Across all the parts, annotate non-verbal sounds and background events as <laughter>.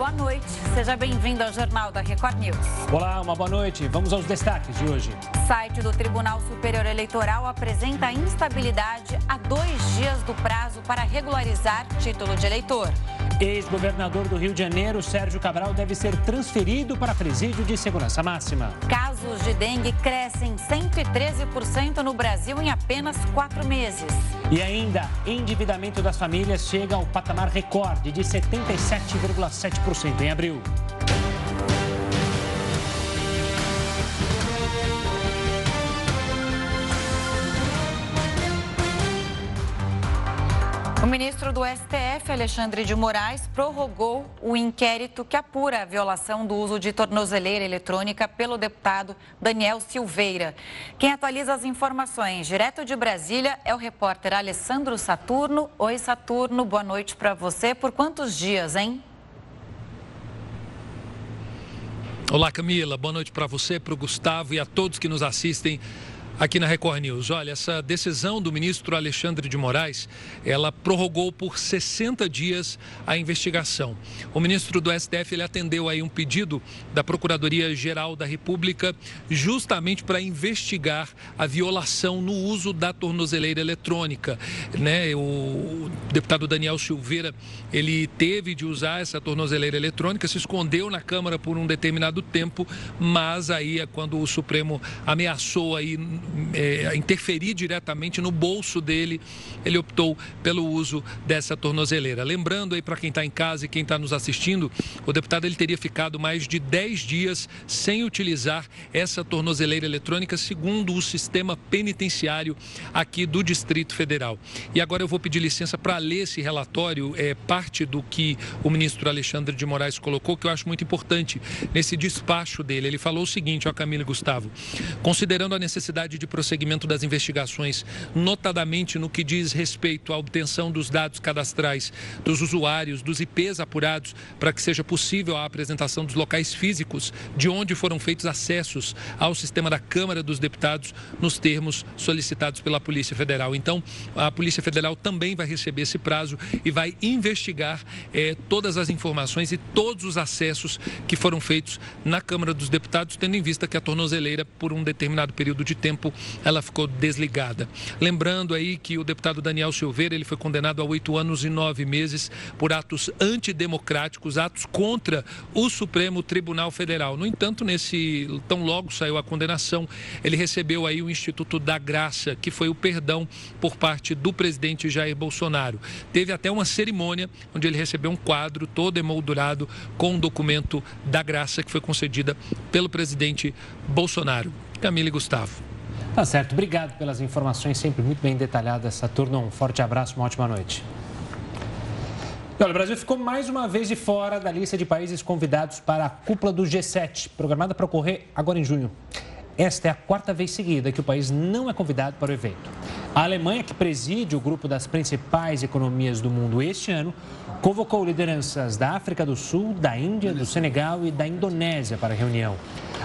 boa noite. Seja bem-vindo ao Jornal da Record News. Olá, uma boa noite. Vamos aos destaques de hoje. O site do Tribunal Superior Eleitoral apresenta instabilidade a dois dias do prazo para regularizar título de eleitor. Ex-governador do Rio de Janeiro, Sérgio Cabral, deve ser transferido para presídio de segurança máxima. Casos de dengue crescem 113% no Brasil em apenas quatro meses. E ainda, endividamento das famílias chega ao patamar recorde de 77,7% em abril. O ministro do STF, Alexandre de Moraes, prorrogou o inquérito que apura a violação do uso de tornozeleira eletrônica pelo deputado Daniel Silveira. Quem atualiza as informações direto de Brasília é o repórter Alessandro Saturno. Oi, Saturno, boa noite para você. Por quantos dias, hein? Olá, Camila. Boa noite para você, para o Gustavo e a todos que nos assistem aqui na Record News. Olha, essa decisão do ministro Alexandre de Moraes, ela prorrogou por 60 dias a investigação. O ministro do STF ele atendeu aí um pedido da Procuradoria-Geral da República justamente para investigar a violação no uso da tornozeleira eletrônica, né? O deputado Daniel Silveira, ele teve de usar essa tornozeleira eletrônica, se escondeu na Câmara por um determinado tempo, mas aí é quando o Supremo ameaçou aí é, interferir diretamente no bolso dele, ele optou pelo uso dessa tornozeleira. Lembrando aí para quem está em casa e quem está nos assistindo, o deputado ele teria ficado mais de 10 dias sem utilizar essa tornozeleira eletrônica, segundo o sistema penitenciário aqui do Distrito Federal. E agora eu vou pedir licença para ler esse relatório, é parte do que o ministro Alexandre de Moraes colocou, que eu acho muito importante nesse despacho dele. Ele falou o seguinte, ó Camila e Gustavo, considerando a necessidade de prosseguimento das investigações, notadamente no que diz respeito à obtenção dos dados cadastrais dos usuários, dos IPs apurados, para que seja possível a apresentação dos locais físicos de onde foram feitos acessos ao sistema da Câmara dos Deputados nos termos solicitados pela Polícia Federal. Então, a Polícia Federal também vai receber esse prazo e vai investigar eh, todas as informações e todos os acessos que foram feitos na Câmara dos Deputados, tendo em vista que a tornozeleira, por um determinado período de tempo, ela ficou desligada. Lembrando aí que o deputado Daniel Silveira ele foi condenado a oito anos e nove meses por atos antidemocráticos, atos contra o Supremo Tribunal Federal. No entanto, nesse tão logo saiu a condenação, ele recebeu aí o Instituto da Graça, que foi o perdão por parte do presidente Jair Bolsonaro. Teve até uma cerimônia onde ele recebeu um quadro todo emoldurado com o um documento da graça que foi concedida pelo presidente Bolsonaro. Camila e Gustavo. Tá certo. Obrigado pelas informações, sempre muito bem detalhadas, Saturno. Um forte abraço, uma ótima noite. olha, o Brasil ficou mais uma vez de fora da lista de países convidados para a cúpula do G7, programada para ocorrer agora em junho. Esta é a quarta vez seguida que o país não é convidado para o evento. A Alemanha, que preside o grupo das principais economias do mundo este ano, convocou lideranças da África do Sul, da Índia, do Senegal e da Indonésia para a reunião.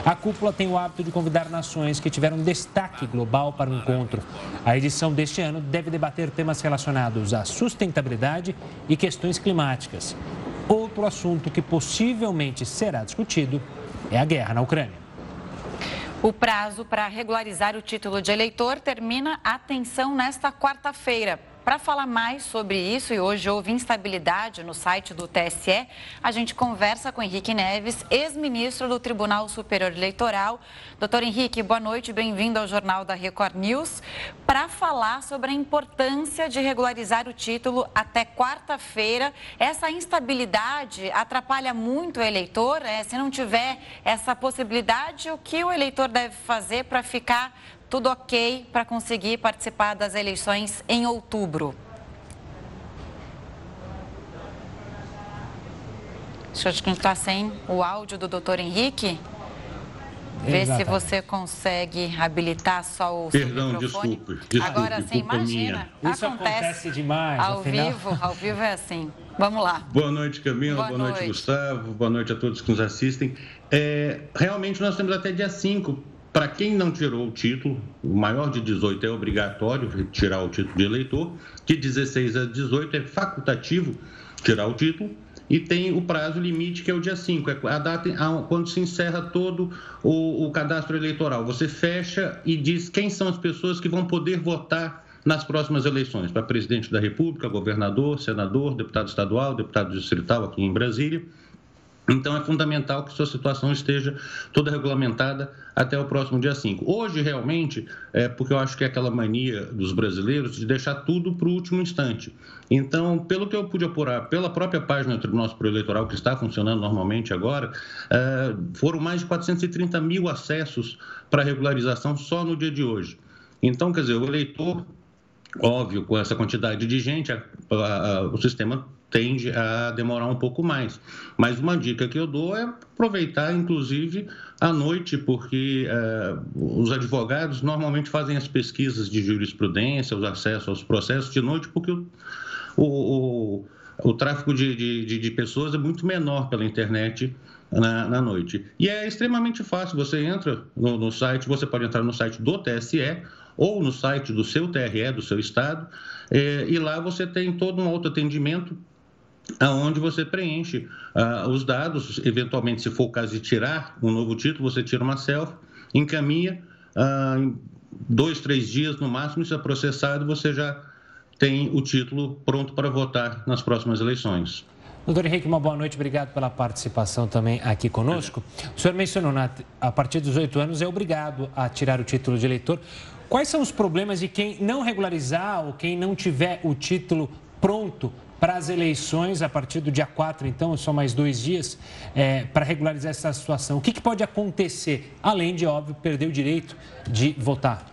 A cúpula tem o hábito de convidar nações que tiveram destaque global para o encontro. A edição deste ano deve debater temas relacionados à sustentabilidade e questões climáticas. Outro assunto que possivelmente será discutido é a guerra na Ucrânia. O prazo para regularizar o título de eleitor termina, atenção, nesta quarta-feira. Para falar mais sobre isso, e hoje houve instabilidade no site do TSE, a gente conversa com Henrique Neves, ex-ministro do Tribunal Superior Eleitoral. Doutor Henrique, boa noite, bem-vindo ao Jornal da Record News, para falar sobre a importância de regularizar o título até quarta-feira. Essa instabilidade atrapalha muito o eleitor? É, se não tiver essa possibilidade, o que o eleitor deve fazer para ficar tudo ok para conseguir participar das eleições em outubro. Deixa eu te está sem o áudio do doutor Henrique. Vê Exatamente. se você consegue habilitar só o Perdão, microfone. Desculpe, desculpe. Agora sim, imagina. Minha. Isso acontece, acontece demais. Ao afinal... vivo, ao vivo é assim. Vamos lá. Boa noite, Camila. Boa, Boa noite. noite, Gustavo. Boa noite a todos que nos assistem. É, realmente, nós temos até dia 5 para quem não tirou o título, o maior de 18 é obrigatório tirar o título de eleitor, de 16 a 18 é facultativo tirar o título, e tem o prazo limite, que é o dia 5, é a data quando se encerra todo o, o cadastro eleitoral. Você fecha e diz quem são as pessoas que vão poder votar nas próximas eleições para presidente da República, governador, senador, deputado estadual, deputado distrital aqui em Brasília. Então, é fundamental que sua situação esteja toda regulamentada até o próximo dia 5. Hoje, realmente, é porque eu acho que é aquela mania dos brasileiros de deixar tudo para o último instante. Então, pelo que eu pude apurar, pela própria página do Tribunal Superior Eleitoral, que está funcionando normalmente agora, é, foram mais de 430 mil acessos para regularização só no dia de hoje. Então, quer dizer, o eleitor Óbvio, com essa quantidade de gente, a, a, o sistema tende a demorar um pouco mais. Mas uma dica que eu dou é aproveitar, inclusive, à noite, porque é, os advogados normalmente fazem as pesquisas de jurisprudência, os acessos aos processos de noite, porque o, o, o, o tráfego de, de, de, pessoas é muito menor pela internet na, na, noite. E é extremamente fácil, você entra no, no site, você pode entrar no site do TSE ou no site do seu TRE, do seu estado, é, e lá você tem todo um autoatendimento aonde você preenche uh, os dados, eventualmente, se for o caso de tirar um novo título, você tira uma selfie, encaminha, uh, em dois, três dias no máximo, isso é processado, você já tem o título pronto para votar nas próximas eleições. Doutor Henrique, uma boa noite, obrigado pela participação também aqui conosco. O senhor mencionou, né, a partir dos oito anos é obrigado a tirar o título de eleitor. Quais são os problemas de quem não regularizar ou quem não tiver o título pronto para as eleições a partir do dia 4, então, só mais dois dias, é, para regularizar essa situação? O que, que pode acontecer, além de, óbvio, perder o direito de votar?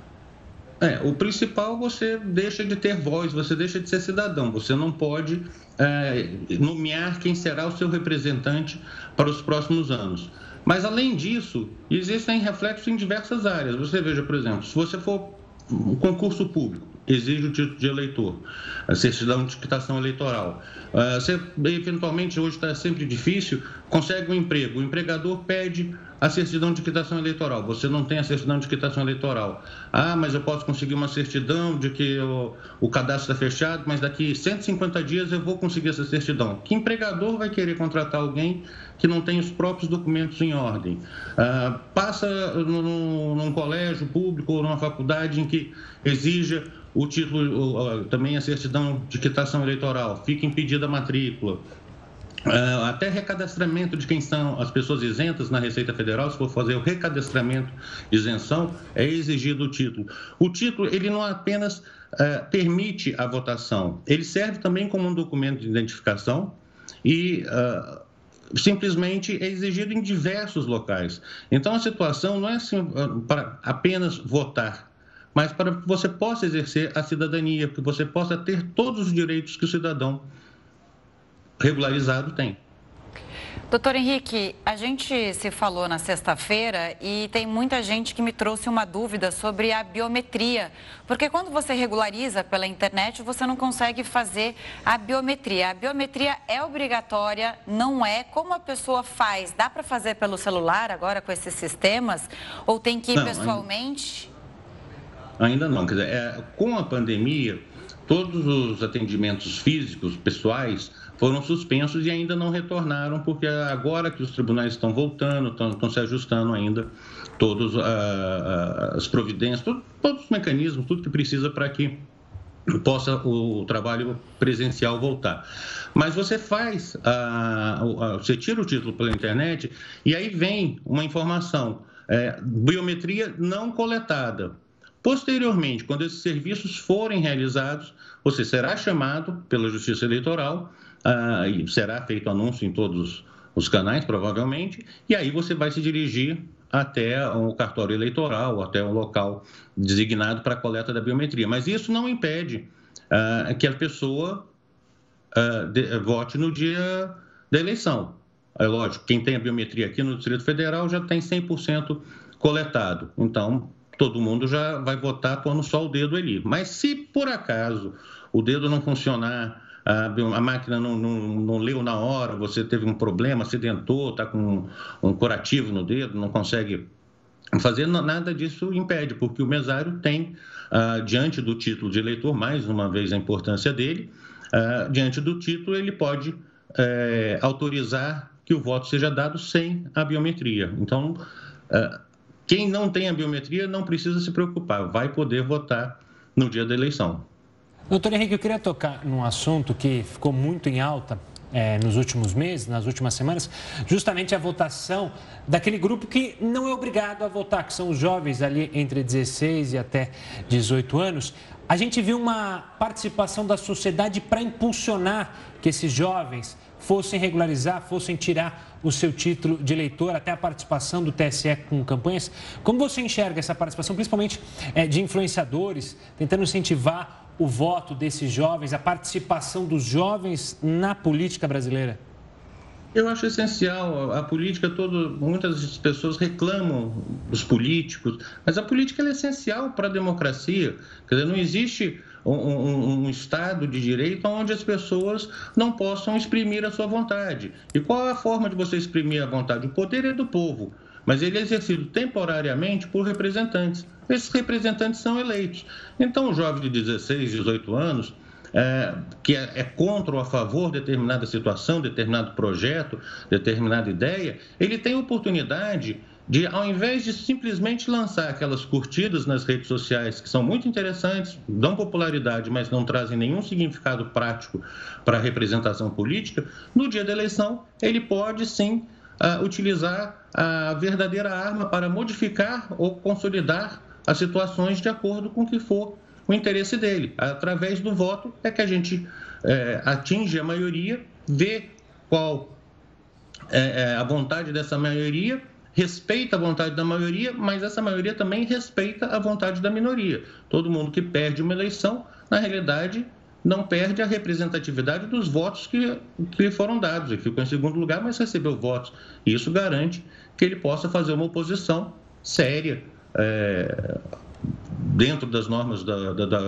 É, o principal você deixa de ter voz, você deixa de ser cidadão, você não pode é, nomear quem será o seu representante para os próximos anos. Mas, além disso, existem reflexos em diversas áreas. Você veja, por exemplo, se você for um concurso público, exige o título de eleitor, a certidão de quitação eleitoral. Ah, você, eventualmente, hoje está sempre difícil, consegue um emprego, o empregador pede a certidão de quitação eleitoral. Você não tem a certidão de quitação eleitoral. Ah, mas eu posso conseguir uma certidão de que o, o cadastro está fechado, mas daqui 150 dias eu vou conseguir essa certidão. Que empregador vai querer contratar alguém que não tem os próprios documentos em ordem? Ah, passa num, num colégio público ou numa faculdade em que exija o título, também a certidão de quitação eleitoral, fica impedida a matrícula. Uh, até recadastramento de quem são as pessoas isentas na Receita Federal, se for fazer o recadastramento de isenção, é exigido o título. O título, ele não apenas uh, permite a votação, ele serve também como um documento de identificação e uh, simplesmente é exigido em diversos locais. Então, a situação não é assim, para apenas votar, mas para que você possa exercer a cidadania, que você possa ter todos os direitos que o cidadão regularizado tem. Doutor Henrique, a gente se falou na sexta-feira e tem muita gente que me trouxe uma dúvida sobre a biometria. Porque quando você regulariza pela internet, você não consegue fazer a biometria. A biometria é obrigatória, não é? Como a pessoa faz? Dá para fazer pelo celular agora com esses sistemas? Ou tem que ir não, pessoalmente? Ainda, não. Quer dizer, é, com a pandemia, todos os atendimentos físicos, pessoais, foram suspensos e ainda não retornaram, porque agora que os tribunais estão voltando, estão, se ajustando ainda todas ah, ah, as providências, todo, todos os mecanismos, tudo que precisa para que possa o trabalho presencial voltar. Mas você faz, a, a, você tira o título pela internet e aí vem uma informação, é, biometria não coletada. Posteriormente, quando esses serviços forem realizados, você será chamado pela Justiça Eleitoral ah, e será feito anúncio em todos os canais, provavelmente, e aí você vai se dirigir até o cartório eleitoral, até o local designado para a coleta da biometria. Mas isso não impede ah, que a pessoa ah, de, vote no dia da eleição. É lógico, quem tem a biometria aqui no Distrito Federal já tem 100% coletado. Então, todo mundo já vai votar pondo só o dedo ali. Mas se por acaso o dedo não funcionar a, a máquina não, não, não, leu na hora, você teve um problema, acidentou, está com um curativo no dedo, não consegue fazer nada disso impede, porque o mesário tem, uh, diante do título de eleitor, mais uma vez a importância dele, uh, diante do título ele pode é, autorizar que o voto seja dado sem a biometria. Então, é, quem não tem a biometria não precisa se preocupar, vai poder votar no dia da eleição. Doutor Henrique, eu queria tocar num assunto que ficou muito em alta é, nos últimos meses, nas últimas semanas, justamente a votação daquele grupo que não é obrigado a votar, que são os jovens ali entre 16 e até 18 anos. A gente viu uma participação da sociedade para impulsionar que esses jovens fossem regularizar, fossem tirar o seu título de eleitor, até a participação do TSE com campanhas. Como você enxerga essa participação, principalmente é, de influenciadores, tentando incentivar o voto desses jovens, a participação dos jovens na política brasileira? Eu acho essencial. A política, todo, muitas pessoas reclamam dos políticos, mas a política é essencial para a democracia. Quer dizer, não existe um, um, um, Estado de direito onde as pessoas não possam exprimir a sua vontade. E qual é a forma de você exprimir a vontade? O poder é do povo, mas ele é exercido temporariamente por representantes. Esses representantes são eleitos. Então, o jovem de 16, 18 anos, é, que é, é, contra ou a favor de determinada situação, determinado projeto, determinada ideia, ele tem oportunidade de, ao invés de simplesmente lançar aquelas curtidas nas redes sociais, que são muito interessantes, dão popularidade, mas não trazem nenhum significado prático para a representação política, no dia da eleição, ele pode sim uh, utilizar a verdadeira arma para modificar ou consolidar as situações de acordo com o que for o interesse dele. Através do voto é que a gente é, atinge a maioria, vê qual é, é a vontade dessa maioria respeita a vontade da maioria, mas essa maioria também respeita a vontade da minoria. Todo mundo que perde uma eleição, na realidade, não perde a representatividade dos votos que, que foram dados. Ele ficou em segundo lugar, mas recebeu votos. Isso garante que ele possa fazer uma oposição séria, é, dentro das normas da, da, da,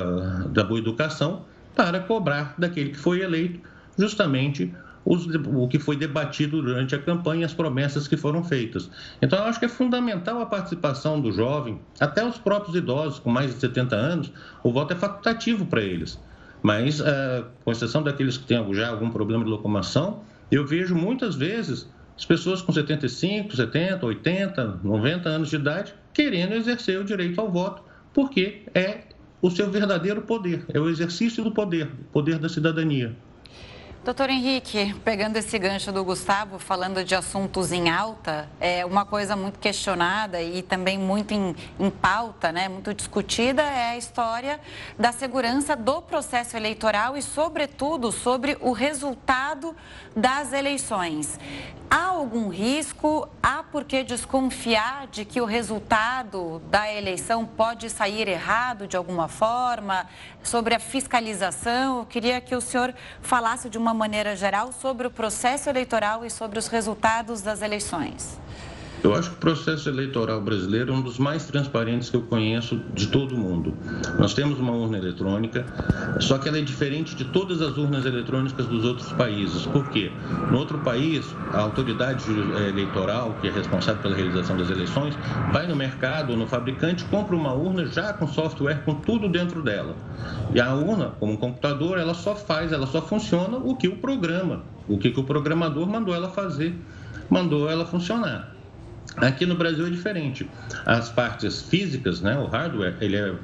da boa educação, para cobrar daquele que foi eleito justamente os, o que foi debatido durante a campanha, as promessas que foram feitas. Então, eu acho que é fundamental a participação do jovem, até os próprios idosos com mais de 70 anos, o voto é facultativo para eles. Mas, é, com exceção daqueles que têm já algum problema de locomoção, eu vejo muitas vezes as pessoas com 75, 70, 80, 90 anos de idade querendo exercer o direito ao voto, porque é o seu verdadeiro poder, é o exercício do poder, o poder da cidadania. Doutor Henrique, pegando esse gancho do Gustavo, falando de assuntos em alta, é uma coisa muito questionada e também muito em, em, pauta, né, muito discutida, é a história da segurança do processo eleitoral e, sobretudo, sobre o resultado das eleições. Há algum risco? Há por que desconfiar de que o resultado da eleição pode sair errado de alguma forma? Sobre a fiscalização, eu queria que o senhor falasse de uma maneira geral sobre o processo eleitoral e sobre os resultados das eleições. Eu acho que o processo eleitoral brasileiro é um dos mais transparentes que eu conheço de todo o mundo. Nós temos uma urna eletrônica, só que ela é diferente de todas as urnas eletrônicas dos outros países. Por quê? No outro país, a autoridade eleitoral, que é responsável pela realização das eleições, vai no mercado ou no fabricante, compra uma urna já com software, com tudo dentro dela. E a urna, como um computador, ela só faz, ela só funciona o que o programa, o que o programador mandou ela fazer, mandou ela funcionar. Aqui no Brasil é diferente. As partes físicas, né, o hardware, ele é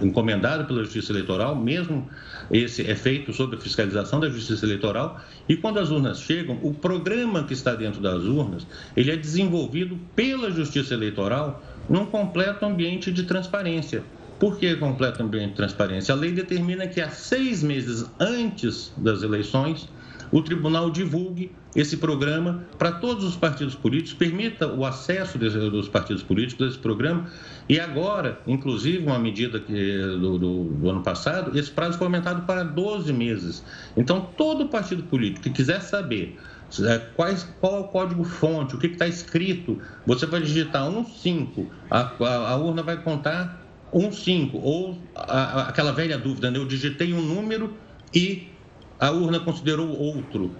encomendado pela Justiça Eleitoral, mesmo esse é feito sob a fiscalização da Justiça Eleitoral, e quando as urnas chegam, o programa que está dentro das urnas, ele é desenvolvido pela Justiça Eleitoral num completo ambiente de transparência. Por que completo ambiente de transparência? A lei determina que há seis meses antes das eleições, o tribunal divulgue esse programa para todos os partidos políticos, permita o acesso dos partidos políticos a esse programa. E agora, inclusive, uma medida que, do, do, do, ano passado, esse prazo foi aumentado para 12 meses. Então, todo partido político que quiser saber é, quais, qual é o código-fonte, o que está escrito, você vai digitar 15, a, a, a urna vai contar 15, ou a, aquela velha dúvida, né? eu digitei um número e a urna considerou outro.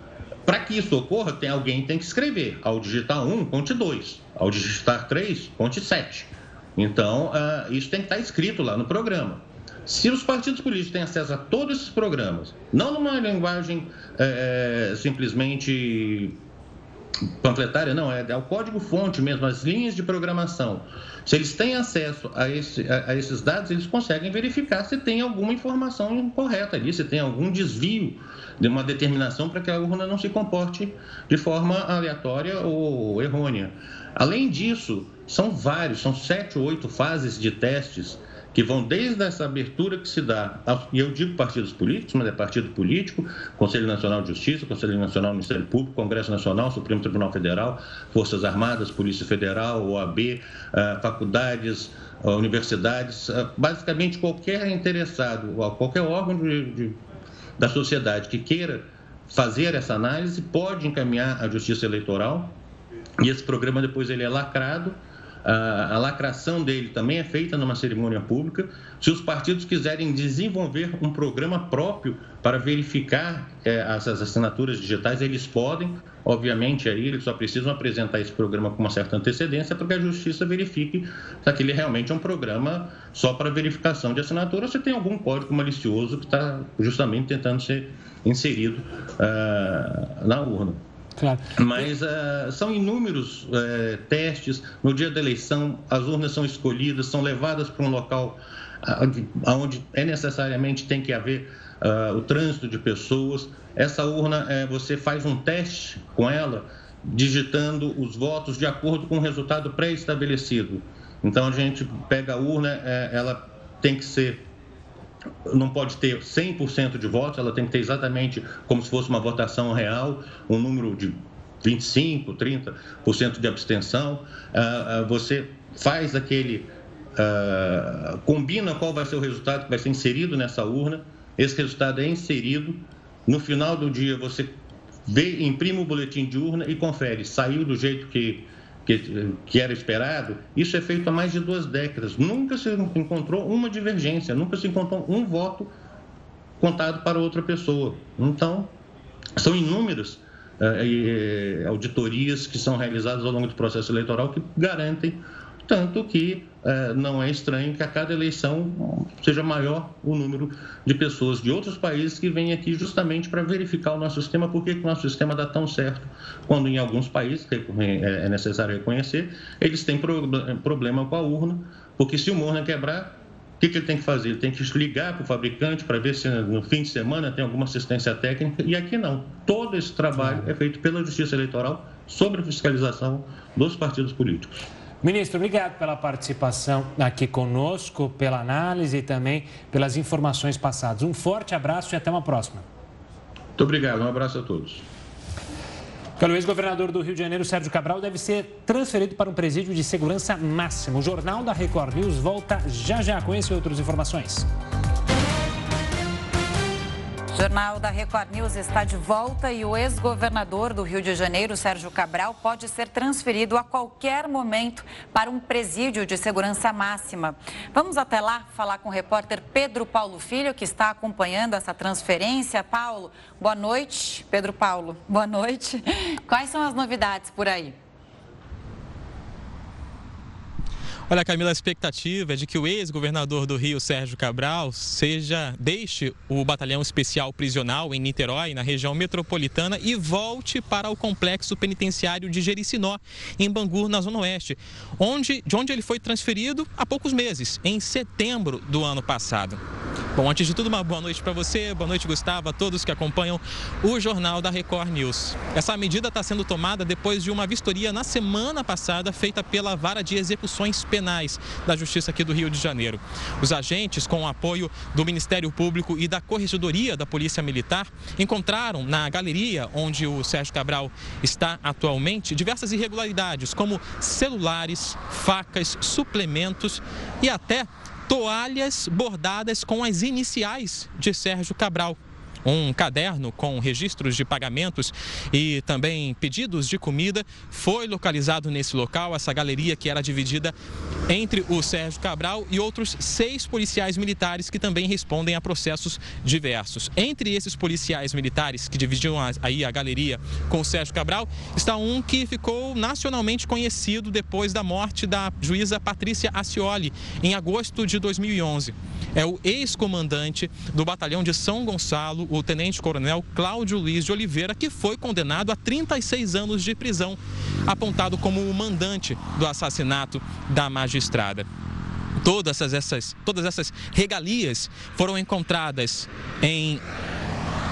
Para que isso ocorra, tem alguém tem que escrever. Ao digitar 1, conte 2. Ao digitar 3, conte 7. Então, uh, isso tem que estar escrito lá no programa. Se os partidos políticos têm acesso a todos esses programas, não numa linguagem é, simplesmente panfletária, não, é, é o código-fonte mesmo, as linhas de programação. Se eles têm acesso a, esse, a, a, esses dados, eles conseguem verificar se tem alguma informação incorreta ali, se tem algum desvio de uma determinação para que a urna não se comporte de forma aleatória ou errônea. Além disso, são vários, são sete ou oito fases de testes que vão desde essa abertura que se dá, e eu digo partidos políticos, mas é partido político, Conselho Nacional de Justiça, Conselho Nacional do Ministério Público, Congresso Nacional, Supremo Tribunal Federal, Forças Armadas, Polícia Federal, OAB, ah, faculdades, ah, universidades, ah, basicamente qualquer interessado, qualquer órgão de, de, da sociedade que queira fazer essa análise pode encaminhar à Justiça Eleitoral. E esse programa depois ele é lacrado a, lacração dele também é feita numa cerimônia pública. Se os partidos quiserem desenvolver um programa próprio para verificar é, essas assinaturas digitais, eles podem. Obviamente, aí eles só precisam apresentar esse programa com uma certa antecedência para que a Justiça verifique se aquele realmente é um programa só para verificação de assinatura ou se tem algum código malicioso que está justamente tentando ser inserido uh, na urna. Claro. Mas uh, são inúmeros uh, testes. No dia da eleição, as urnas são escolhidas, são levadas para um local uh, onde é necessariamente tem que haver o trânsito de pessoas. Essa urna, você faz um teste com ela, digitando os votos de acordo com o resultado pré-estabelecido. Então, a gente pega a urna, ela tem que ser não pode ter 100% de votos, ela tem que ter exatamente como se fosse uma votação real, um número de 25, 30% de abstenção. Ah, ah, você faz aquele. Ah, combina qual vai ser o resultado que vai ser inserido nessa urna. Esse resultado é inserido. No final do dia, você vê, imprime o boletim de urna e confere. Saiu do jeito que que, que, era esperado, isso é feito há mais de duas décadas. Nunca se encontrou uma divergência, nunca se encontrou um voto contado para outra pessoa. Então, são inúmeras eh, auditorias que são realizadas ao longo do processo eleitoral que garantem tanto que não é estranho que a cada eleição seja maior o número de pessoas de outros países que vêm aqui justamente para verificar o nosso sistema, por que o nosso sistema dá tão certo, quando em alguns países, é, é necessário reconhecer, eles têm problema com a urna, porque se uma urna quebrar, o que, que ele tem que fazer? Ele tem que ligar para o fabricante para ver se no fim de semana tem alguma assistência técnica, e aqui não. Todo esse trabalho é feito pela Justiça Eleitoral sobre a fiscalização dos partidos políticos. Ministro, obrigado pela participação aqui conosco, pela análise e também pelas informações passadas. Um forte abraço e até uma próxima. Muito obrigado, um abraço a todos. O ex-governador do Rio de Janeiro, Sérgio Cabral, deve ser transferido para um presídio de segurança máxima. O Jornal da Record News volta já já com esse e outras informações. Jornal da Record News está de volta e o ex-governador do Rio de Janeiro, Sérgio Cabral, pode ser transferido a qualquer momento para um presídio de segurança máxima. Vamos até lá falar com o repórter Pedro Paulo Filho, que está acompanhando essa transferência. Paulo, boa noite. Pedro Paulo, boa noite. <laughs> Quais são as novidades por aí? Olha, Camila, a expectativa é de que o ex-governador do Rio, Sérgio Cabral, seja deixe o batalhão especial prisional em Niterói, na região metropolitana, e volte para o complexo penitenciário de Jericinó, em Bangu, na Zona Oeste, onde, de onde ele foi transferido há poucos meses, em setembro do ano passado. Bom, antes de tudo, uma boa noite para você, boa noite, Gustavo, a todos que acompanham o Jornal da Record News. Essa medida está sendo tomada depois de uma vistoria na semana passada feita pela Vara de Execuções Penais da Justiça aqui do Rio de Janeiro. Os agentes, com o apoio do Ministério Público e da Corregedoria da Polícia Militar, encontraram na galeria onde o Sérgio Cabral está atualmente diversas irregularidades, como celulares, facas, suplementos e até toalhas bordadas com as iniciais de Sérgio Cabral. Um caderno com registros de pagamentos e também pedidos de comida foi localizado nesse local, essa galeria que era dividida entre o Sérgio Cabral e outros seis policiais militares que também respondem a processos diversos. Entre esses policiais militares que dividiam aí a galeria com o Sérgio Cabral, está um que ficou nacionalmente conhecido depois da morte da juíza Patrícia Ascioli, em agosto de 2011. É o ex-comandante do batalhão de São Gonçalo, o tenente-coronel Cláudio Luiz de Oliveira, que foi condenado a 36 anos de prisão, apontado como o mandante do assassinato da magistrada. Todas essas, todas essas regalias foram encontradas em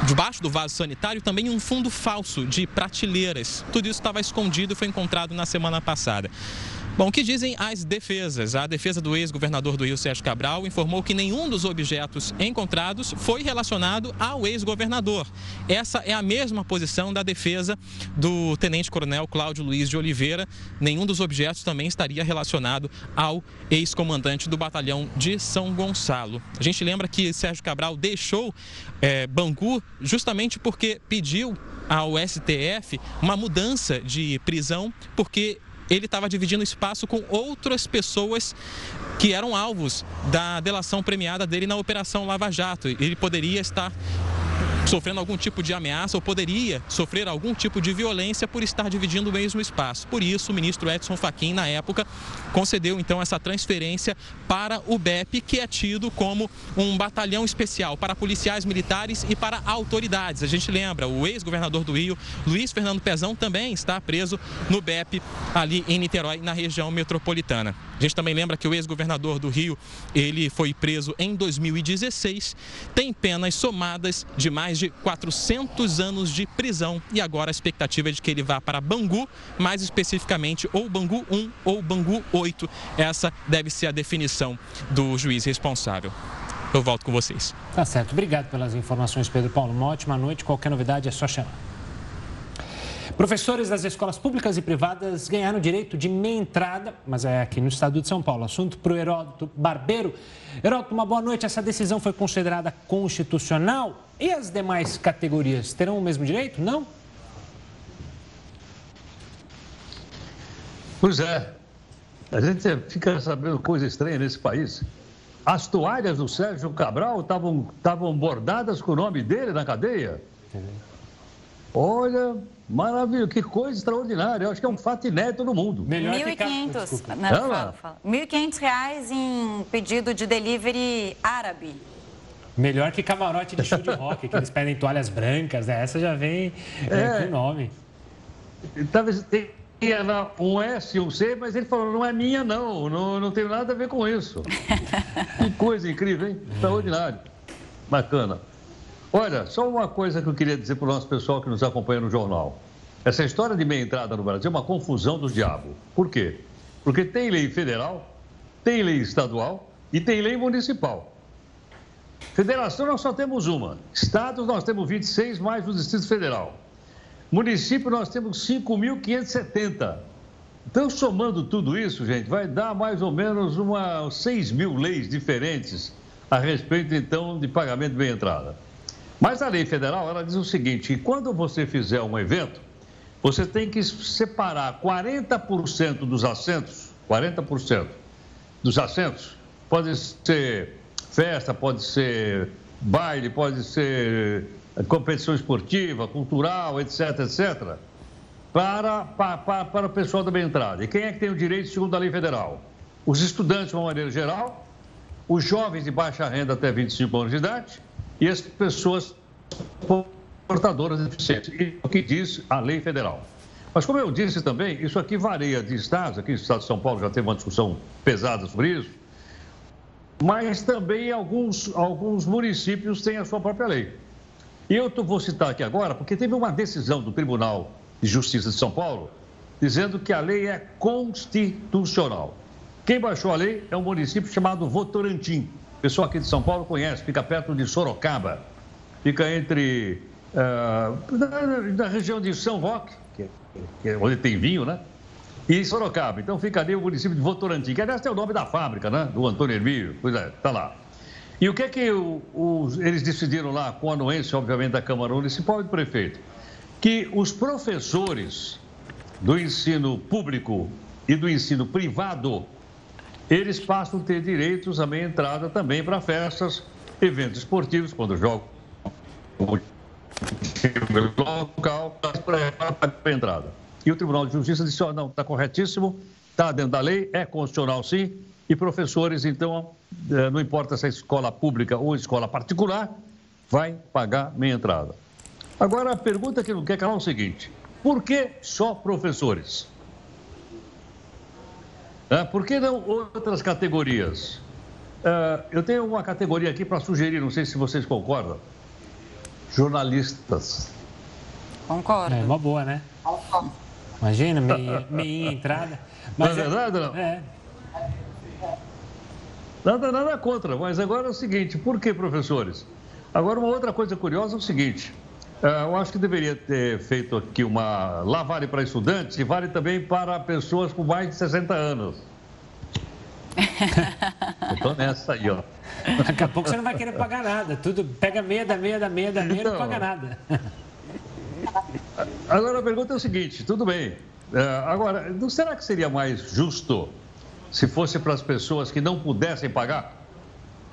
Debaixo do vaso sanitário também um fundo falso de prateleiras. Tudo isso estava escondido e foi encontrado na semana passada. Bom, o que dizem as defesas? A defesa do ex-governador do Rio, Sérgio Cabral, informou que nenhum dos objetos encontrados foi relacionado ao ex-governador. Essa é a mesma posição da defesa do tenente-coronel Cláudio Luiz de Oliveira. Nenhum dos objetos também estaria relacionado ao ex-comandante do batalhão de São Gonçalo. A gente lembra que Sérgio Cabral deixou é, Bangu justamente porque pediu ao STF uma mudança de prisão, porque ele estava dividindo espaço com outras pessoas que eram alvos da delação premiada dele na Operação Lava Jato. Ele poderia estar sofrendo algum tipo de ameaça ou poderia sofrer algum tipo de violência por estar dividindo o mesmo espaço. Por isso, o ministro Edson Fachin, na época, concedeu então essa transferência para o BEP, que é tido como um batalhão especial para policiais militares e para autoridades. A gente lembra, o ex-governador do Rio, Luiz Fernando Pezão, também está preso no BEP ali em Niterói, na região metropolitana. A gente também lembra que o ex-governador do Rio, ele foi preso em 2016, tem penas somadas de mais de 400 anos de prisão e agora a expectativa é de que ele vá para Bangu, mais especificamente ou Bangu 1 ou Bangu 8. Essa deve ser a definição do juiz responsável. Eu volto com vocês. Tá certo. Obrigado pelas informações, Pedro Paulo. Uma ótima noite. Qualquer novidade é só chamar. Professores das escolas públicas e privadas ganharam direito de meia entrada, mas é aqui no estado de São Paulo. Assunto para o Heródoto Barbeiro. Heródoto, uma boa noite. Essa decisão foi considerada constitucional e as demais categorias terão o mesmo direito? Não? Pois é. A gente fica sabendo coisa estranha nesse país. As toalhas do Sérgio Cabral estavam bordadas com o nome dele na cadeia. Olha, Maravilha, que coisa extraordinária. Eu acho que é um fato inédito no mundo. 1.500. Fala, fala. 1.500 reais em pedido de delivery árabe. Melhor que camarote de show de <laughs> rock, que eles pedem toalhas brancas, né? Essa já vem é, é. com o nome. Talvez tenha um S e um C, mas ele falou, não é minha não, não, não tem nada a ver com isso. <laughs> que coisa incrível, hein? Extraordinário. Bacana. Olha, só uma coisa que eu queria dizer para o nosso pessoal que nos acompanha no jornal. Essa história de meia entrada no Brasil é uma confusão do diabo. Por quê? Porque tem lei federal, tem lei estadual e tem lei municipal. Federação nós só temos uma. Estados nós temos 26 mais o Distrito Federal. Município nós temos 5.570. Então, somando tudo isso, gente, vai dar mais ou menos uma 6 mil leis diferentes a respeito, então, de pagamento de meia entrada. Mas a lei federal, ela diz o seguinte, quando você fizer um evento, você tem que separar 40% dos assentos, 40% dos assentos, pode ser festa, pode ser baile, pode ser competição esportiva, cultural, etc, etc, para, para, para o pessoal da entrada. E quem é que tem o direito segundo a lei federal? Os estudantes, de uma maneira geral, os jovens de baixa renda até 25 anos de idade e as pessoas portadoras de deficiência, e o que diz a lei federal. Mas, como eu disse também, isso aqui varia de estados, aqui no estado de São Paulo já teve uma discussão pesada sobre isso, mas também alguns, alguns municípios têm a sua própria lei. E eu vou citar aqui agora, porque teve uma decisão do Tribunal de Justiça de São Paulo dizendo que a lei é constitucional. Quem baixou a lei é um município chamado Votorantim. Pessoal aqui de São Paulo conhece, fica perto de Sorocaba fica entre. Uh, na, na, região de São Roque, que, que é onde tem vinho, né? E Sorocaba. Então fica ali o município de Votorantim, que aliás tem o nome da fábrica, né? Do Antônio Hermílio. Pois é, tá lá. E o que é que o, eles decidiram lá, com a anuência, obviamente, da Câmara Municipal e do prefeito? Que os professores do ensino público e do ensino privado, eles passam a ter direitos à meia entrada também para festas, eventos esportivos, quando jogam local, para a entrada. E o Tribunal de Justiça disse, oh, não, está corretíssimo, está dentro da lei, é constitucional sim, e professores, então, é, não importa se é escola pública ou escola particular, vai pagar meia entrada. Agora, a pergunta que não quer calar é o seguinte: por que só professores? É, por que não outras categorias? É, eu tenho uma categoria aqui para sugerir, não sei se vocês concordam. Jornalistas. Concordo. É uma boa, né? Imagina, meia, <laughs> meia entrada. Mas não é verdade, não? É. Nada, nada contra, mas agora é o seguinte, por que professores? Agora, uma outra coisa curiosa é o seguinte, é, eu acho que deveria ter feito aqui uma... Lá vale para estudantes e vale também para pessoas com mais de 60 anos. <laughs> eu tô nessa aí, ó. Daqui a pouco você não vai querer pagar nada. Tudo pega meia da meia da meia da meia então, não paga nada. <laughs> Agora a pergunta é o seguinte, tudo bem. É, agora, não será que seria mais justo se fosse para as pessoas que não pudessem pagar?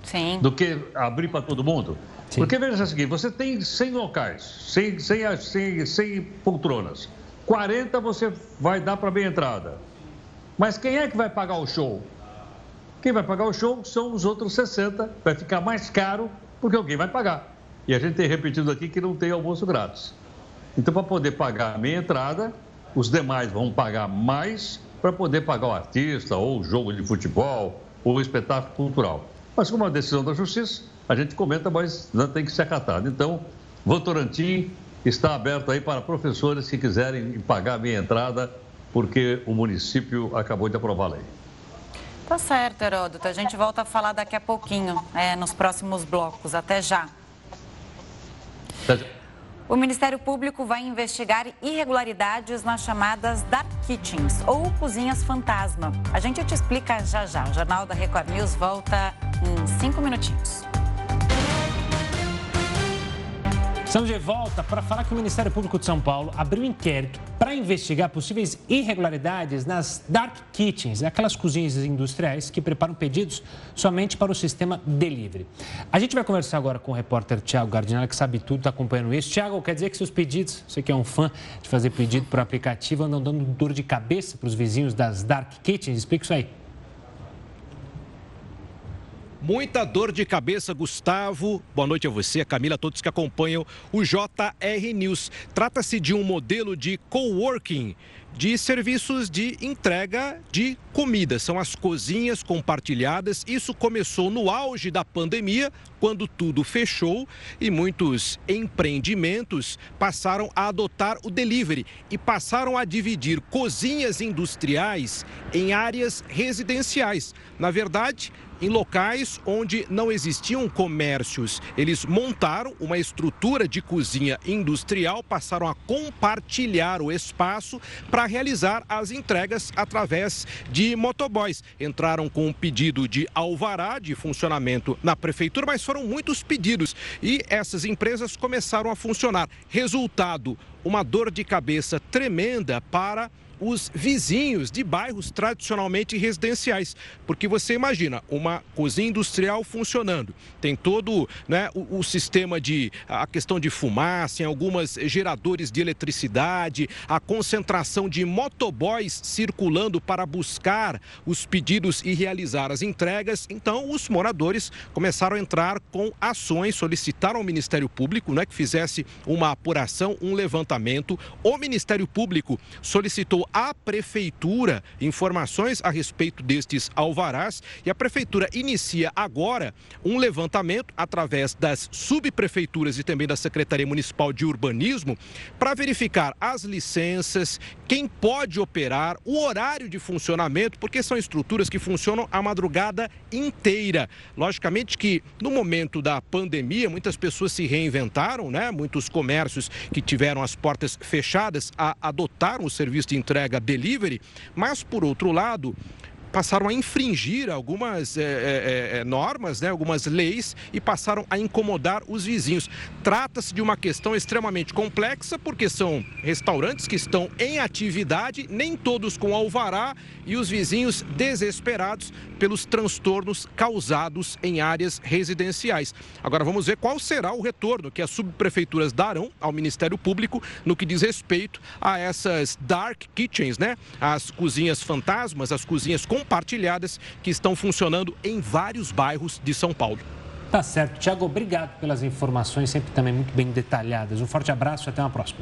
Sim. Do que abrir para todo mundo? Sim. Porque veja o seguinte, você tem 100 locais, 100, 100, 100, 100 poltronas. 40 você vai dar para meia entrada. Mas quem é que vai pagar o show? Quem vai pagar o show são os outros 60. Vai ficar mais caro porque alguém vai pagar. E a gente tem repetido aqui que não tem almoço grátis. Então, para poder pagar a meia entrada, os demais vão pagar mais para poder pagar o artista, ou o jogo de futebol, ou o espetáculo cultural. Mas como é uma decisão da Justiça, a gente comenta, mas não tem que ser acatado. Então, Votorantim está aberto aí para professores que quiserem pagar a meia entrada, porque o município acabou de aprovar a lei. Tá certo, Heródoto. A gente volta a falar daqui a pouquinho, é, nos próximos blocos. Até já. Até já. O Ministério Público vai investigar irregularidades nas chamadas Dark Kitchens ou cozinhas fantasma. A gente te explica já já. O Jornal da Record News volta em cinco minutinhos. Estamos de volta para falar que o Ministério Público de São Paulo abriu um inquérito para investigar possíveis irregularidades nas dark kitchens, aquelas cozinhas industriais que preparam pedidos somente para o sistema delivery. A gente vai conversar agora com o repórter Tiago Gardinella, que sabe tudo, está acompanhando isso. Tiago, quer dizer que seus pedidos, você que é um fã de fazer pedido por aplicativo, andam dando dor de cabeça para os vizinhos das dark kitchens? Explica isso aí. Muita dor de cabeça, Gustavo. Boa noite a você, a Camila, a todos que acompanham o JR News. Trata-se de um modelo de coworking de serviços de entrega de comida. São as cozinhas compartilhadas. Isso começou no auge da pandemia, quando tudo fechou e muitos empreendimentos passaram a adotar o delivery e passaram a dividir cozinhas industriais em áreas residenciais. Na verdade, em locais onde não existiam comércios. Eles montaram uma estrutura de cozinha industrial, passaram a compartilhar o espaço para realizar as entregas através de motoboys. Entraram com um pedido de alvará de funcionamento na prefeitura, mas foram muitos pedidos e essas empresas começaram a funcionar. Resultado: uma dor de cabeça tremenda para os vizinhos de bairros tradicionalmente residenciais. Porque você imagina uma cozinha industrial funcionando, tem todo né, o, o, sistema de a questão de fumaça, em algumas geradores de eletricidade, a concentração de motoboys circulando para buscar os pedidos e realizar as entregas. Então, os moradores começaram a entrar com ações, solicitaram ao Ministério Público né, que fizesse uma apuração, um levantamento. O Ministério Público solicitou à prefeitura informações a respeito destes alvarás e a prefeitura inicia agora um levantamento através das subprefeituras e também da Secretaria Municipal de Urbanismo para verificar as licenças, quem pode operar, o horário de funcionamento, porque são estruturas que funcionam a madrugada inteira. Logicamente que no momento da pandemia muitas pessoas se reinventaram, né? Muitos comércios que tiveram as portas fechadas a adotar o serviço de entrega entrega delivery, mas por outro lado, passaram a infringir algumas é, é, é, normas, né, algumas leis e passaram a incomodar os vizinhos. Trata-se de uma questão extremamente complexa, porque são restaurantes que estão em atividade, nem todos com alvará, e os vizinhos desesperados pelos transtornos causados em áreas residenciais. Agora vamos ver qual será o retorno que as subprefeituras darão ao Ministério Público no que diz respeito a essas dark kitchens, né? As cozinhas fantasmas, as cozinhas compartilhadas que estão funcionando em vários bairros de São Paulo. Tá certo. Tiago, obrigado pelas informações, sempre também muito bem detalhadas. Um forte abraço e até uma próxima.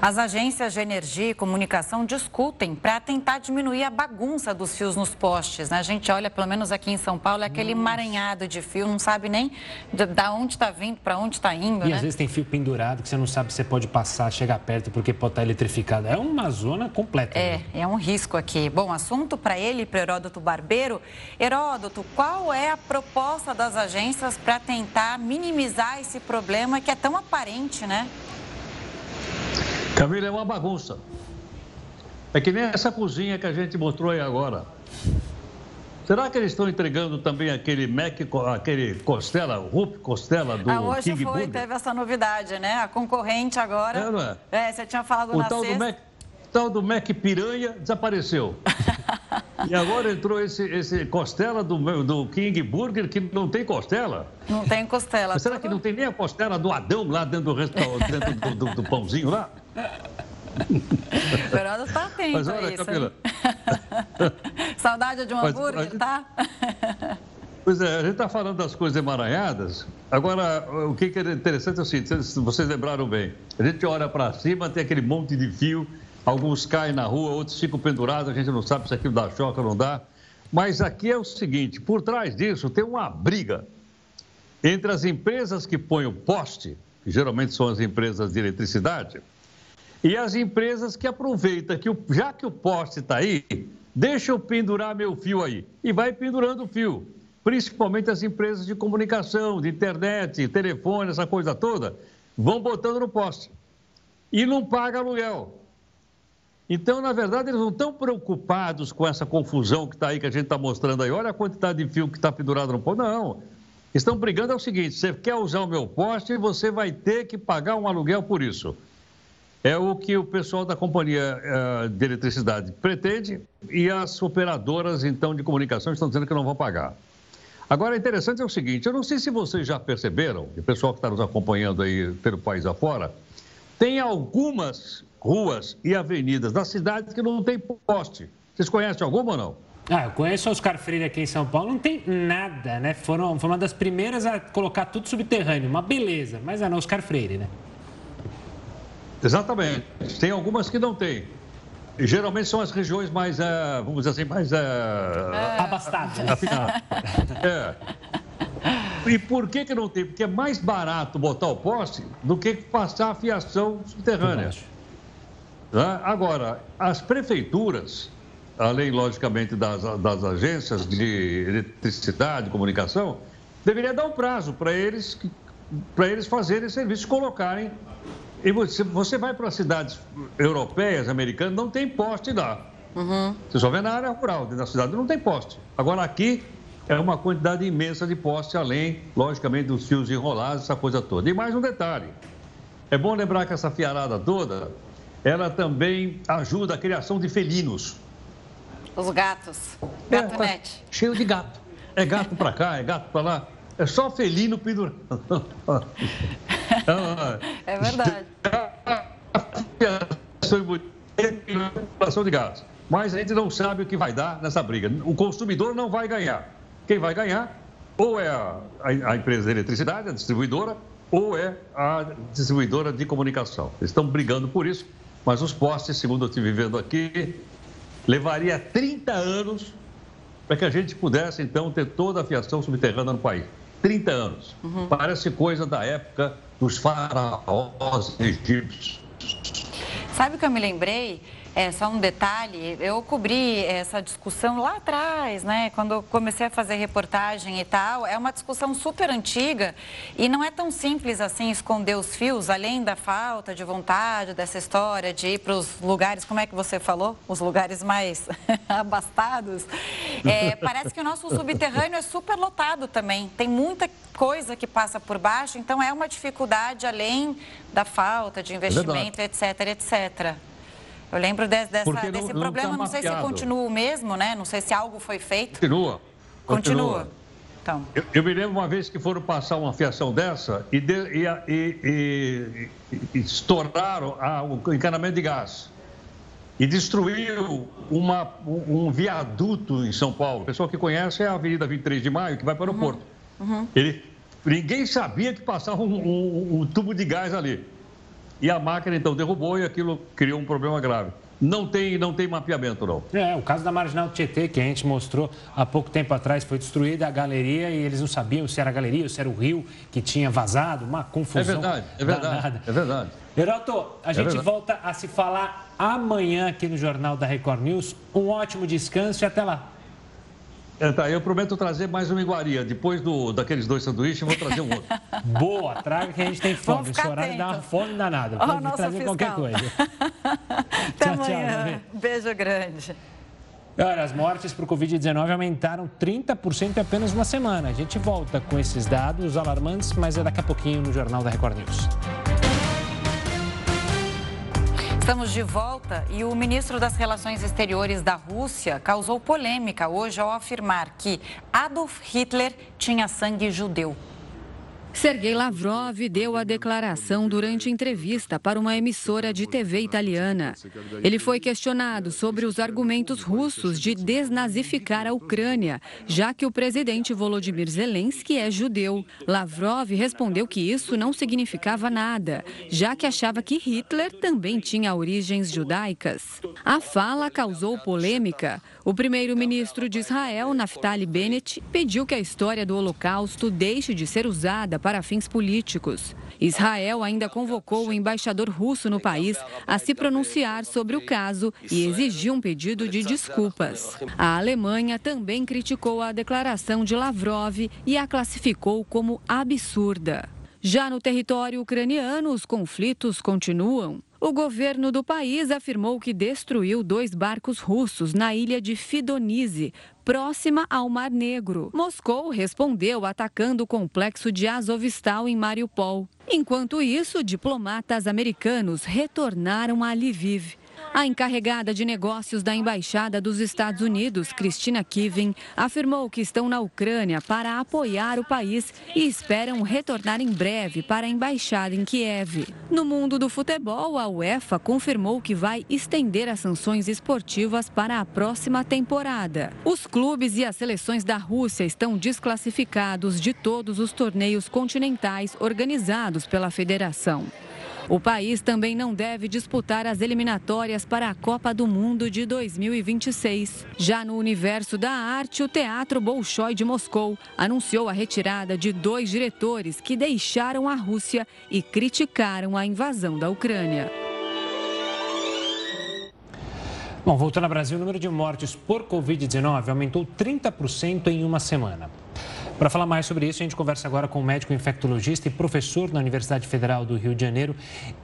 As agências de energia e comunicação discutem para tentar diminuir a bagunça dos fios nos postes. Né? A gente olha, pelo menos aqui em São Paulo, é aquele emaranhado de fio, não sabe nem da onde está vindo, para onde está indo. E né? às vezes tem fio pendurado que você não sabe se pode passar, chegar perto porque pode estar eletrificado. É uma zona completa. É, né? é um risco aqui. Bom, assunto para ele e para Heródoto Barbeiro. Heródoto, qual é a proposta das agências para tentar minimizar esse problema que é tão aparente, né? Camila, é uma bagunça. É que nem essa cozinha que a gente mostrou aí agora. Será que eles estão entregando também aquele Mac, aquele Costela, Rup Costela do ah, hoje King foi, Burger? teve essa novidade, né? A concorrente agora. É, não é? É, você tinha falado o na tal sexta. Do Mac, o tal do Mac Piranha desapareceu. <laughs> e agora entrou esse, esse Costela do, do King Burger que não tem costela. Não tem costela. Mas será que não tem nem a costela do Adão lá dentro do, restaurante, dentro do, do, do pãozinho lá? <laughs> O Heródoto está atento Mas olha, isso. Camila. <laughs> Saudade de um Mas, hambúrguer, gente... tá? <laughs> Pois é, a gente está falando das coisas emaranhadas. Agora, o que é interessante é o seguinte: vocês lembraram bem. A gente olha para cima, tem aquele monte de fio, alguns caem na rua, outros ficam pendurados, a gente não sabe se aquilo dá choque ou não dá. Mas aqui é o seguinte: por trás disso tem uma briga entre as empresas que põem o poste, que geralmente são as empresas de eletricidade, e as empresas que aproveitam que, o, já que o poste está aí, deixa eu pendurar meu fio aí. E vai pendurando o fio. Principalmente as empresas de comunicação, de internet, telefone, essa coisa toda, vão botando no poste. E não paga aluguel. Então, na verdade, eles não estão preocupados com essa confusão que está aí, que a gente está mostrando aí. Olha a quantidade de fio que está pendurado no poste. Não. Estão brigando é o seguinte: você quer usar o meu poste, você vai ter que pagar um aluguel por isso. É o que o pessoal da companhia uh, de eletricidade pretende e as operadoras, então, de comunicação estão dizendo que não vão pagar. Agora, interessante é o seguinte: eu não sei se vocês já perceberam, e o pessoal que está nos acompanhando aí pelo país afora, tem algumas ruas e avenidas da cidade que não tem poste. Vocês conhecem alguma ou não? Ah, eu conheço Oscar Freire aqui em São Paulo, não tem nada, né? Foram, foi uma das primeiras a colocar tudo subterrâneo, uma beleza, mas é no Oscar Freire, né? Exatamente. Tem algumas que não tem. E, geralmente são as regiões mais, uh, vamos dizer assim, mais... Uh, é... Abastadas. <laughs> É. E por que, que não tem? Porque é mais barato botar o poste do que passar a fiação subterrânea. Tá? Agora, as prefeituras, além, logicamente, das, das agências de eletricidade, comunicação, deveria dar um prazo para eles, para eles fazerem serviço, colocarem e você, você vai para cidades europeias, americanas, não tem poste lá. Uhum. Você só vê na área rural, na cidade não tem poste. Agora aqui é uma quantidade imensa de poste, além, logicamente, dos fios enrolados, essa coisa toda. E mais um detalhe: é bom lembrar que essa fiarada toda, ela também ajuda a criação de felinos. Os gatos. Gato é, tá cheio de gato. É gato para cá, é gato para lá. É só felino pendurado. <laughs> é verdade. <laughs> População de gás. Mas a gente não sabe o que vai dar nessa briga. O consumidor não vai ganhar. Quem vai ganhar ou é a, a empresa de eletricidade, a distribuidora, ou é a distribuidora de comunicação. Eles estão brigando por isso, mas os postes, segundo eu estive vendo aqui, levaria 30 anos para que a gente pudesse, então, ter toda a fiação subterrânea no país. 30 anos. Uhum. Parece coisa da época dos faraós egípcios. Sabe o que eu me lembrei? É, só um detalhe, eu cobri essa discussão lá atrás, né? Quando comecei a fazer reportagem e tal. É uma discussão super antiga e não é tão simples assim esconder os fios, além da falta de vontade dessa história de ir para os lugares, como é que você falou? Os lugares mais <laughs> abastados. É, parece que o nosso subterrâneo é super lotado também. Tem muita coisa que passa por baixo, então é uma dificuldade além da falta de é investimento, é etc, etc. Eu lembro de, dessa, não, desse não problema, tá não sei se continua o mesmo, né? Não sei se algo foi feito. Continua. Continua. continua. Então. Eu, eu, me lembro uma vez que foram passar uma fiação dessa e, de, e, e, e estouraram a, o encanamento de gás. E destruiu uma, um, um, viaduto em São Paulo. O pessoal que conhece é a Avenida 23 de Maio, que vai para o aeroporto. Uhum. Uhum. Ele, ninguém sabia que passava um, um, um tubo de gás ali. E a máquina então derrubou e aquilo criou um problema grave. Não tem, não tem mapeamento, não. É, o caso da Marginal Tietê, que a gente mostrou há pouco tempo atrás, foi destruída a galeria e eles não sabiam se era a galeria ou se era o rio que tinha vazado, uma confusão. É verdade, é verdade. Danada. É verdade. Heroto, a é gente verdade. volta a se falar amanhã aqui no Jornal da Record News. Um ótimo descanso e até lá. É, tá, eu prometo trazer mais uma iguaria. Depois do, daqueles dois sanduíches, eu vou trazer um outro. <laughs> Boa, traga que a gente tem fome. Esse horário dá uma fome danada. Pode oh, trazer fiscal. qualquer coisa. <laughs> Até tchau, amanhã. Tchau, Beijo grande. Olha, as mortes por Covid-19 aumentaram 30% em apenas uma semana. A gente volta com esses dados alarmantes, mas é daqui a pouquinho no Jornal da Record News. Estamos de volta e o ministro das Relações Exteriores da Rússia causou polêmica hoje ao afirmar que Adolf Hitler tinha sangue judeu. Sergei Lavrov deu a declaração durante entrevista para uma emissora de TV italiana. Ele foi questionado sobre os argumentos russos de desnazificar a Ucrânia, já que o presidente Volodymyr Zelensky é judeu. Lavrov respondeu que isso não significava nada, já que achava que Hitler também tinha origens judaicas. A fala causou polêmica. O primeiro-ministro de Israel, Naftali Bennett, pediu que a história do Holocausto deixe de ser usada para fins políticos. Israel ainda convocou o embaixador russo no país a se pronunciar sobre o caso e exigiu um pedido de desculpas. A Alemanha também criticou a declaração de Lavrov e a classificou como absurda. Já no território ucraniano, os conflitos continuam. O governo do país afirmou que destruiu dois barcos russos na ilha de Fidonize, próxima ao Mar Negro. Moscou respondeu atacando o complexo de Azovstal em Mariupol. Enquanto isso, diplomatas americanos retornaram a Lviv. A encarregada de negócios da Embaixada dos Estados Unidos, Christina Kivin, afirmou que estão na Ucrânia para apoiar o país e esperam retornar em breve para a embaixada em Kiev. No mundo do futebol, a UEFA confirmou que vai estender as sanções esportivas para a próxima temporada. Os clubes e as seleções da Rússia estão desclassificados de todos os torneios continentais organizados pela federação. O país também não deve disputar as eliminatórias para a Copa do Mundo de 2026. Já no universo da arte, o Teatro Bolshoi de Moscou anunciou a retirada de dois diretores que deixaram a Rússia e criticaram a invasão da Ucrânia. Bom, voltando ao Brasil, o número de mortes por Covid-19 aumentou 30% em uma semana. Para falar mais sobre isso, a gente conversa agora com o médico infectologista e professor na Universidade Federal do Rio de Janeiro,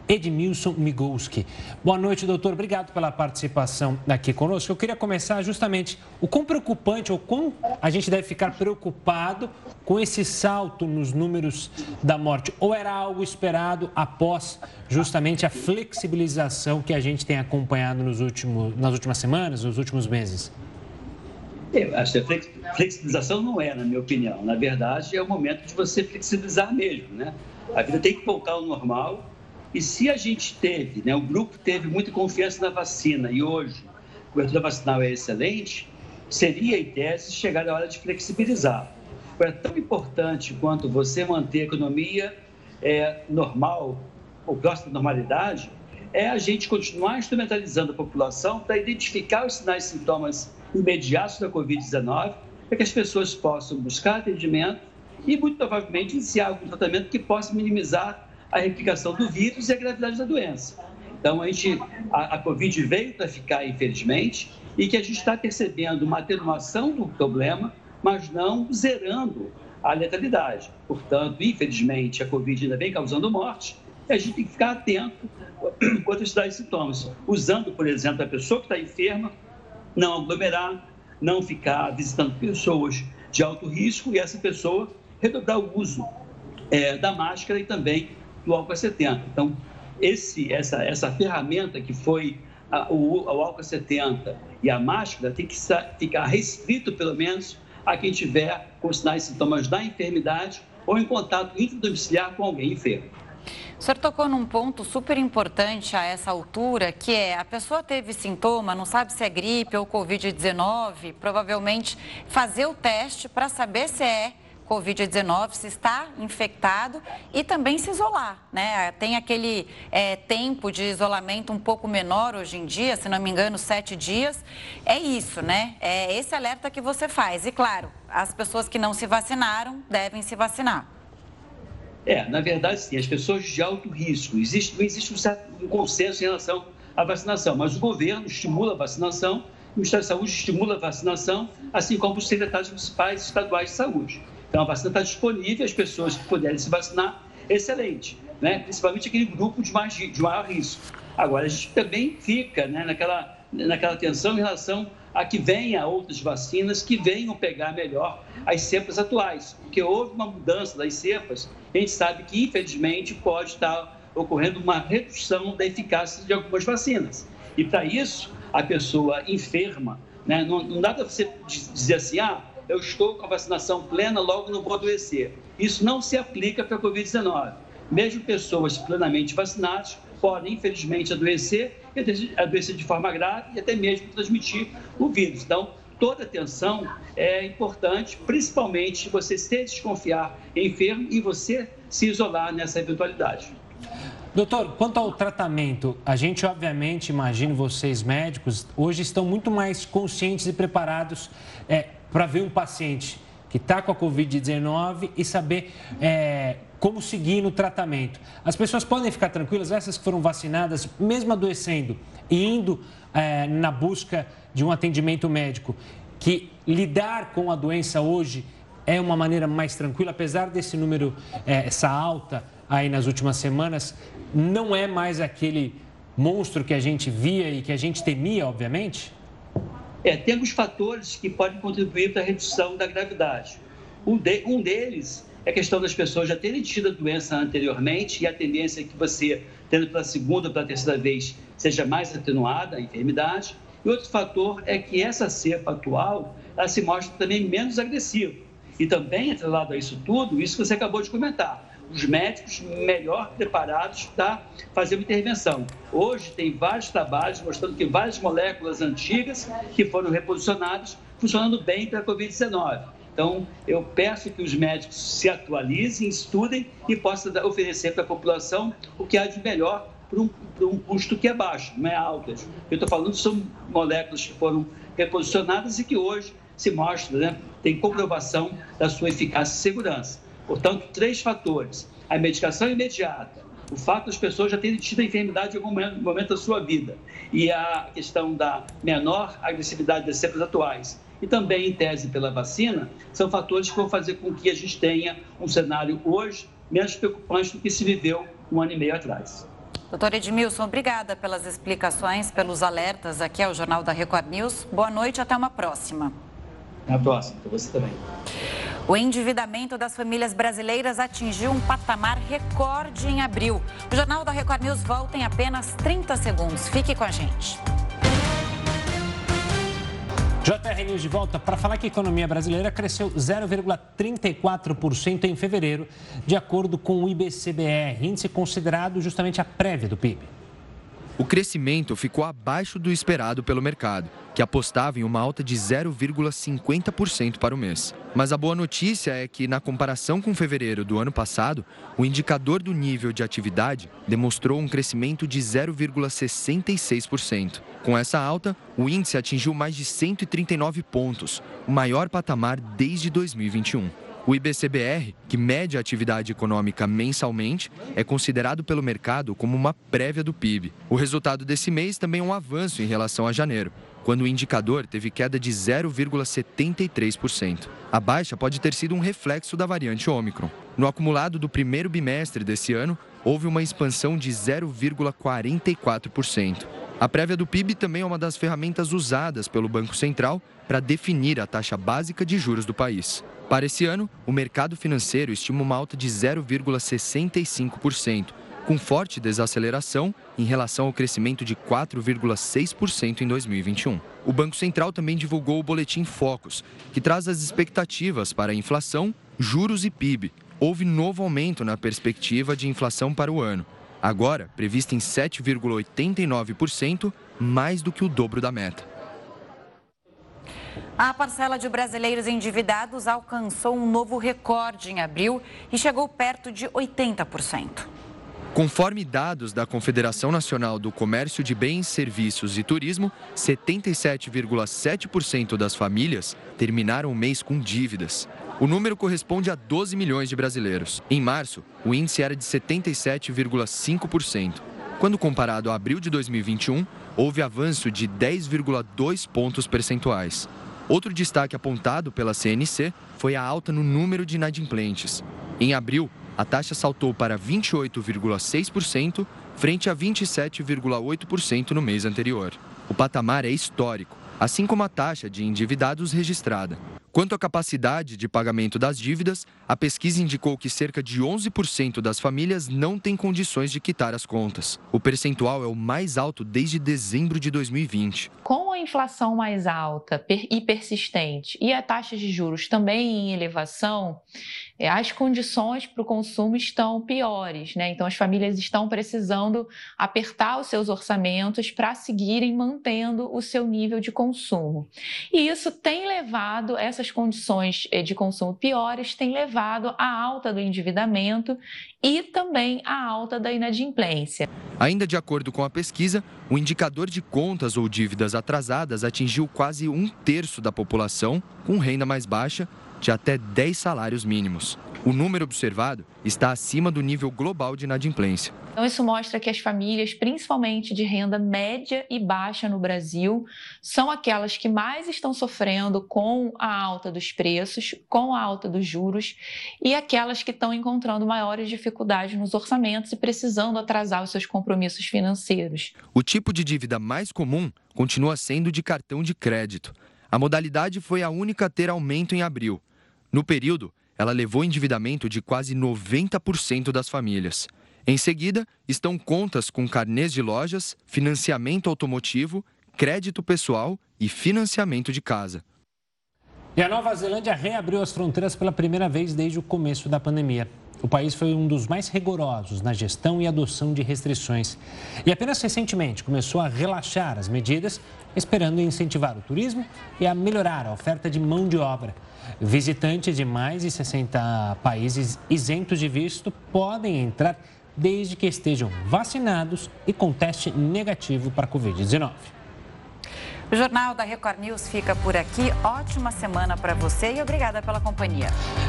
Edmilson Migolski. Boa noite, doutor. Obrigado pela participação aqui conosco. Eu queria começar justamente o quão preocupante ou quão a gente deve ficar preocupado com esse salto nos números da morte. Ou era algo esperado após justamente a flexibilização que a gente tem acompanhado nos últimos, nas últimas semanas, nos últimos meses? Eu acho que a flexibilização não é, na minha opinião. Na verdade, é o momento de você flexibilizar mesmo, né? A vida tem que voltar ao normal. E se a gente teve, né, o grupo teve muita confiança na vacina e hoje a cobertura vacinal é excelente, seria, em tese, chegar a hora de flexibilizar. É tão importante quanto você manter a economia é, normal, ou próxima da normalidade, é a gente continuar instrumentalizando a população para identificar os sinais e sintomas imediatos da Covid-19, para que as pessoas possam buscar atendimento e, muito provavelmente, iniciar algum tratamento que possa minimizar a replicação do vírus e a gravidade da doença. Então, a, gente, a, a Covid veio para ficar, infelizmente, e que a gente está percebendo uma atenuação do problema, mas não zerando a letalidade. Portanto, infelizmente, a Covid ainda vem causando morte, e a gente tem que ficar atento <clears throat> quanto a esses sintomas. Usando, por exemplo, a pessoa que está enferma, não aglomerar, não ficar visitando pessoas de alto risco e essa pessoa redobrar o uso é, da máscara e também do álcool 70. Então, esse, essa, essa ferramenta que foi a, o, o álcool 70 e a máscara tem que ficar restrito, pelo menos, a quem tiver com sinais e sintomas da enfermidade ou em contato intradomiciliar com alguém enfermo. O senhor tocou num ponto super importante a essa altura, que é a pessoa teve sintoma, não sabe se é gripe ou Covid-19, provavelmente fazer o teste para saber se é Covid-19, se está infectado e também se isolar, né? Tem aquele é, tempo de isolamento um pouco menor hoje em dia, se não me engano, sete dias. É isso, né? É esse alerta que você faz. E claro, as pessoas que não se vacinaram devem se vacinar. É, na verdade, sim, as pessoas de alto risco. Existe, existe um, certo, um consenso em relação à vacinação, mas o governo estimula a vacinação, o Ministério da Saúde estimula a vacinação, assim como os secretários municipais e estaduais de saúde. Então, a vacina está disponível, as pessoas que puderem se vacinar, excelente, né? principalmente aquele grupo de, mais, de maior risco. Agora, a gente também fica né, naquela, naquela tensão em relação a que venha outras vacinas que venham pegar melhor as cepas atuais, porque houve uma mudança das cepas, a gente sabe que, infelizmente, pode estar ocorrendo uma redução da eficácia de algumas vacinas. E, para isso, a pessoa enferma, né, não, não dá para você dizer assim, ah, eu estou com a vacinação plena, logo não vou adoecer. Isso não se aplica para a Covid-19. Mesmo pessoas plenamente vacinadas podem, infelizmente, adoecer, adoecer de forma grave e até mesmo transmitir o vírus. Então, toda atenção é importante, principalmente você se desconfiar enfermo e você se isolar nessa eventualidade. Doutor, quanto ao tratamento, a gente obviamente, imagino vocês médicos, hoje estão muito mais conscientes e preparados é, para ver um paciente que está com a Covid-19 e saber é, como seguir no tratamento. As pessoas podem ficar tranquilas, essas que foram vacinadas, mesmo adoecendo e indo é, na busca de um atendimento médico, que lidar com a doença hoje é uma maneira mais tranquila, apesar desse número, é, essa alta aí nas últimas semanas, não é mais aquele monstro que a gente via e que a gente temia, obviamente? É, temos fatores que podem contribuir para a redução da gravidade. Um, de, um deles é a questão das pessoas já terem tido a doença anteriormente e a tendência é que você, tendo pela segunda ou pela terceira vez, seja mais atenuada a enfermidade. E outro fator é que essa cepa atual, ela se mostra também menos agressiva. E também, atrelado a isso tudo, isso que você acabou de comentar, os médicos melhor preparados para fazer uma intervenção. Hoje tem vários trabalhos mostrando que várias moléculas antigas que foram reposicionadas funcionando bem para a Covid-19. Então, eu peço que os médicos se atualizem, estudem e possam oferecer para a população o que há de melhor por um, um custo que é baixo, não é alto. Eu estou falando são moléculas que foram reposicionadas e que hoje se mostra, né, tem comprovação da sua eficácia e segurança. Portanto, três fatores: a medicação imediata, o fato das pessoas já terem tido a enfermidade em algum momento da sua vida e a questão da menor agressividade das cepas atuais e também, em tese, pela vacina, são fatores que vão fazer com que a gente tenha um cenário hoje menos preocupante do que se viveu um ano e meio atrás. Doutor Edmilson, obrigada pelas explicações, pelos alertas aqui ao Jornal da Record News. Boa noite, até uma próxima. Até a próxima, para você também. O endividamento das famílias brasileiras atingiu um patamar recorde em abril. O Jornal da Record News volta em apenas 30 segundos. Fique com a gente. JR News de volta para falar que a economia brasileira cresceu 0,34% em fevereiro, de acordo com o IBCBR, índice considerado justamente a prévia do PIB. O crescimento ficou abaixo do esperado pelo mercado, que apostava em uma alta de 0,50% para o mês. Mas a boa notícia é que, na comparação com fevereiro do ano passado, o indicador do nível de atividade demonstrou um crescimento de 0,66%. Com essa alta, o índice atingiu mais de 139 pontos, o maior patamar desde 2021. O IBCBR, que mede a atividade econômica mensalmente, é considerado pelo mercado como uma prévia do PIB. O resultado desse mês também é um avanço em relação a janeiro, quando o indicador teve queda de 0,73%. A baixa pode ter sido um reflexo da variante Ômicron. No acumulado do primeiro bimestre desse ano, houve uma expansão de 0,44%. A prévia do PIB também é uma das ferramentas usadas pelo Banco Central para definir a taxa básica de juros do país. Para esse ano, o mercado financeiro estima uma alta de 0,65%, com forte desaceleração em relação ao crescimento de 4,6% em 2021. O Banco Central também divulgou o boletim Focus, que traz as expectativas para a inflação, juros e PIB. Houve novo aumento na perspectiva de inflação para o ano agora prevista em 7,89%, mais do que o dobro da meta. A parcela de brasileiros endividados alcançou um novo recorde em abril e chegou perto de 80%. Conforme dados da Confederação Nacional do Comércio de Bens, Serviços e Turismo, 77,7% das famílias terminaram o mês com dívidas. O número corresponde a 12 milhões de brasileiros. Em março, o índice era de 77,5%. Quando comparado a abril de 2021, houve avanço de 10,2 pontos percentuais. Outro destaque apontado pela CNC foi a alta no número de inadimplentes. Em abril, a taxa saltou para 28,6%, frente a 27,8% no mês anterior. O patamar é histórico, assim como a taxa de endividados registrada. Quanto à capacidade de pagamento das dívidas, a pesquisa indicou que cerca de 11% das famílias não têm condições de quitar as contas. O percentual é o mais alto desde dezembro de 2020. Com a inflação mais alta e persistente e a taxa de juros também em elevação, as condições para o consumo estão piores, né? Então as famílias estão precisando apertar os seus orçamentos para seguirem mantendo o seu nível de consumo. E isso tem levado, essas condições é, de consumo piores, tem levado à alta do endividamento e também à alta da inadimplência. Ainda de acordo com a pesquisa, o indicador de contas ou dívidas atrasadas atingiu quase um terço da população com renda mais baixa de até 10 salários mínimos. O número observado está acima do nível global de inadimplência. Então, isso mostra que as famílias, principalmente de renda média e baixa no Brasil, são aquelas que mais estão sofrendo com a alta dos preços, com a alta dos juros e aquelas que estão encontrando maiores dificuldades nos orçamentos e precisando atrasar os seus compromissos financeiros. O tipo de dívida mais comum continua sendo de cartão de crédito. A modalidade foi a única a ter aumento em abril. No período, ela levou endividamento de quase 90% das famílias. Em seguida, estão contas com carnês de lojas, financiamento automotivo, crédito pessoal e financiamento de casa. E a Nova Zelândia reabriu as fronteiras pela primeira vez desde o começo da pandemia. O país foi um dos mais rigorosos na gestão e adoção de restrições. E apenas recentemente começou a relaxar as medidas, esperando incentivar o turismo e a melhorar a oferta de mão de obra. Visitantes de mais de 60 países isentos de visto podem entrar desde que estejam vacinados e com teste negativo para a Covid-19. O Jornal da Record News fica por aqui. Ótima semana para você e obrigada pela companhia.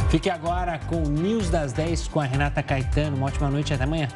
Fique agora com o News das 10 com a Renata Caetano. Uma ótima noite e até amanhã.